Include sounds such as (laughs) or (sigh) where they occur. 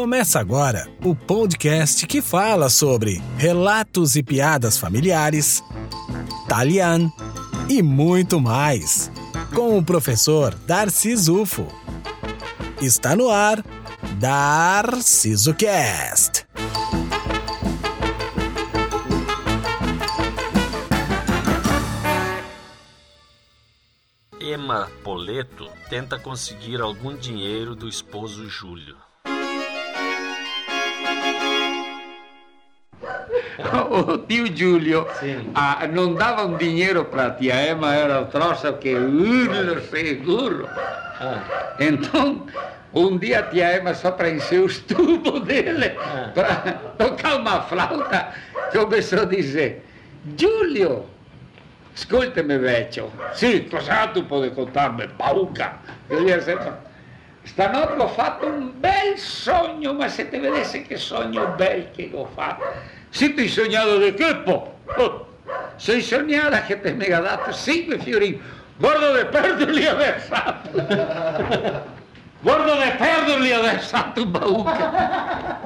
Começa agora o podcast que fala sobre relatos e piadas familiares, Talian e muito mais, com o professor Darcy Zufo. Está no ar, Darcizocast. Emma Poleto tenta conseguir algum dinheiro do esposo Júlio. O tio Giulio ah, non dava un dinero para tia Emma, era o troço que urlo seguro. Ah, Então, um dia tia Emma, só para encher os tubos (laughs) dele, Ah. para tocar uma flauta, começou a dizer: Giulio, ascoltami vecchio, sì, cosa tu puoi contarmi, pauca? Io gli ho sempre, stanotte ho fatto un bel sogno, ma se te vedesse che sogno bel che ho fatto. Siete sognado di che po? Oh, sei sognata che te mi ha dato cinque fiorini. Bordo di perderli a versato. (laughs) Bordo di perderli a versato un bauca.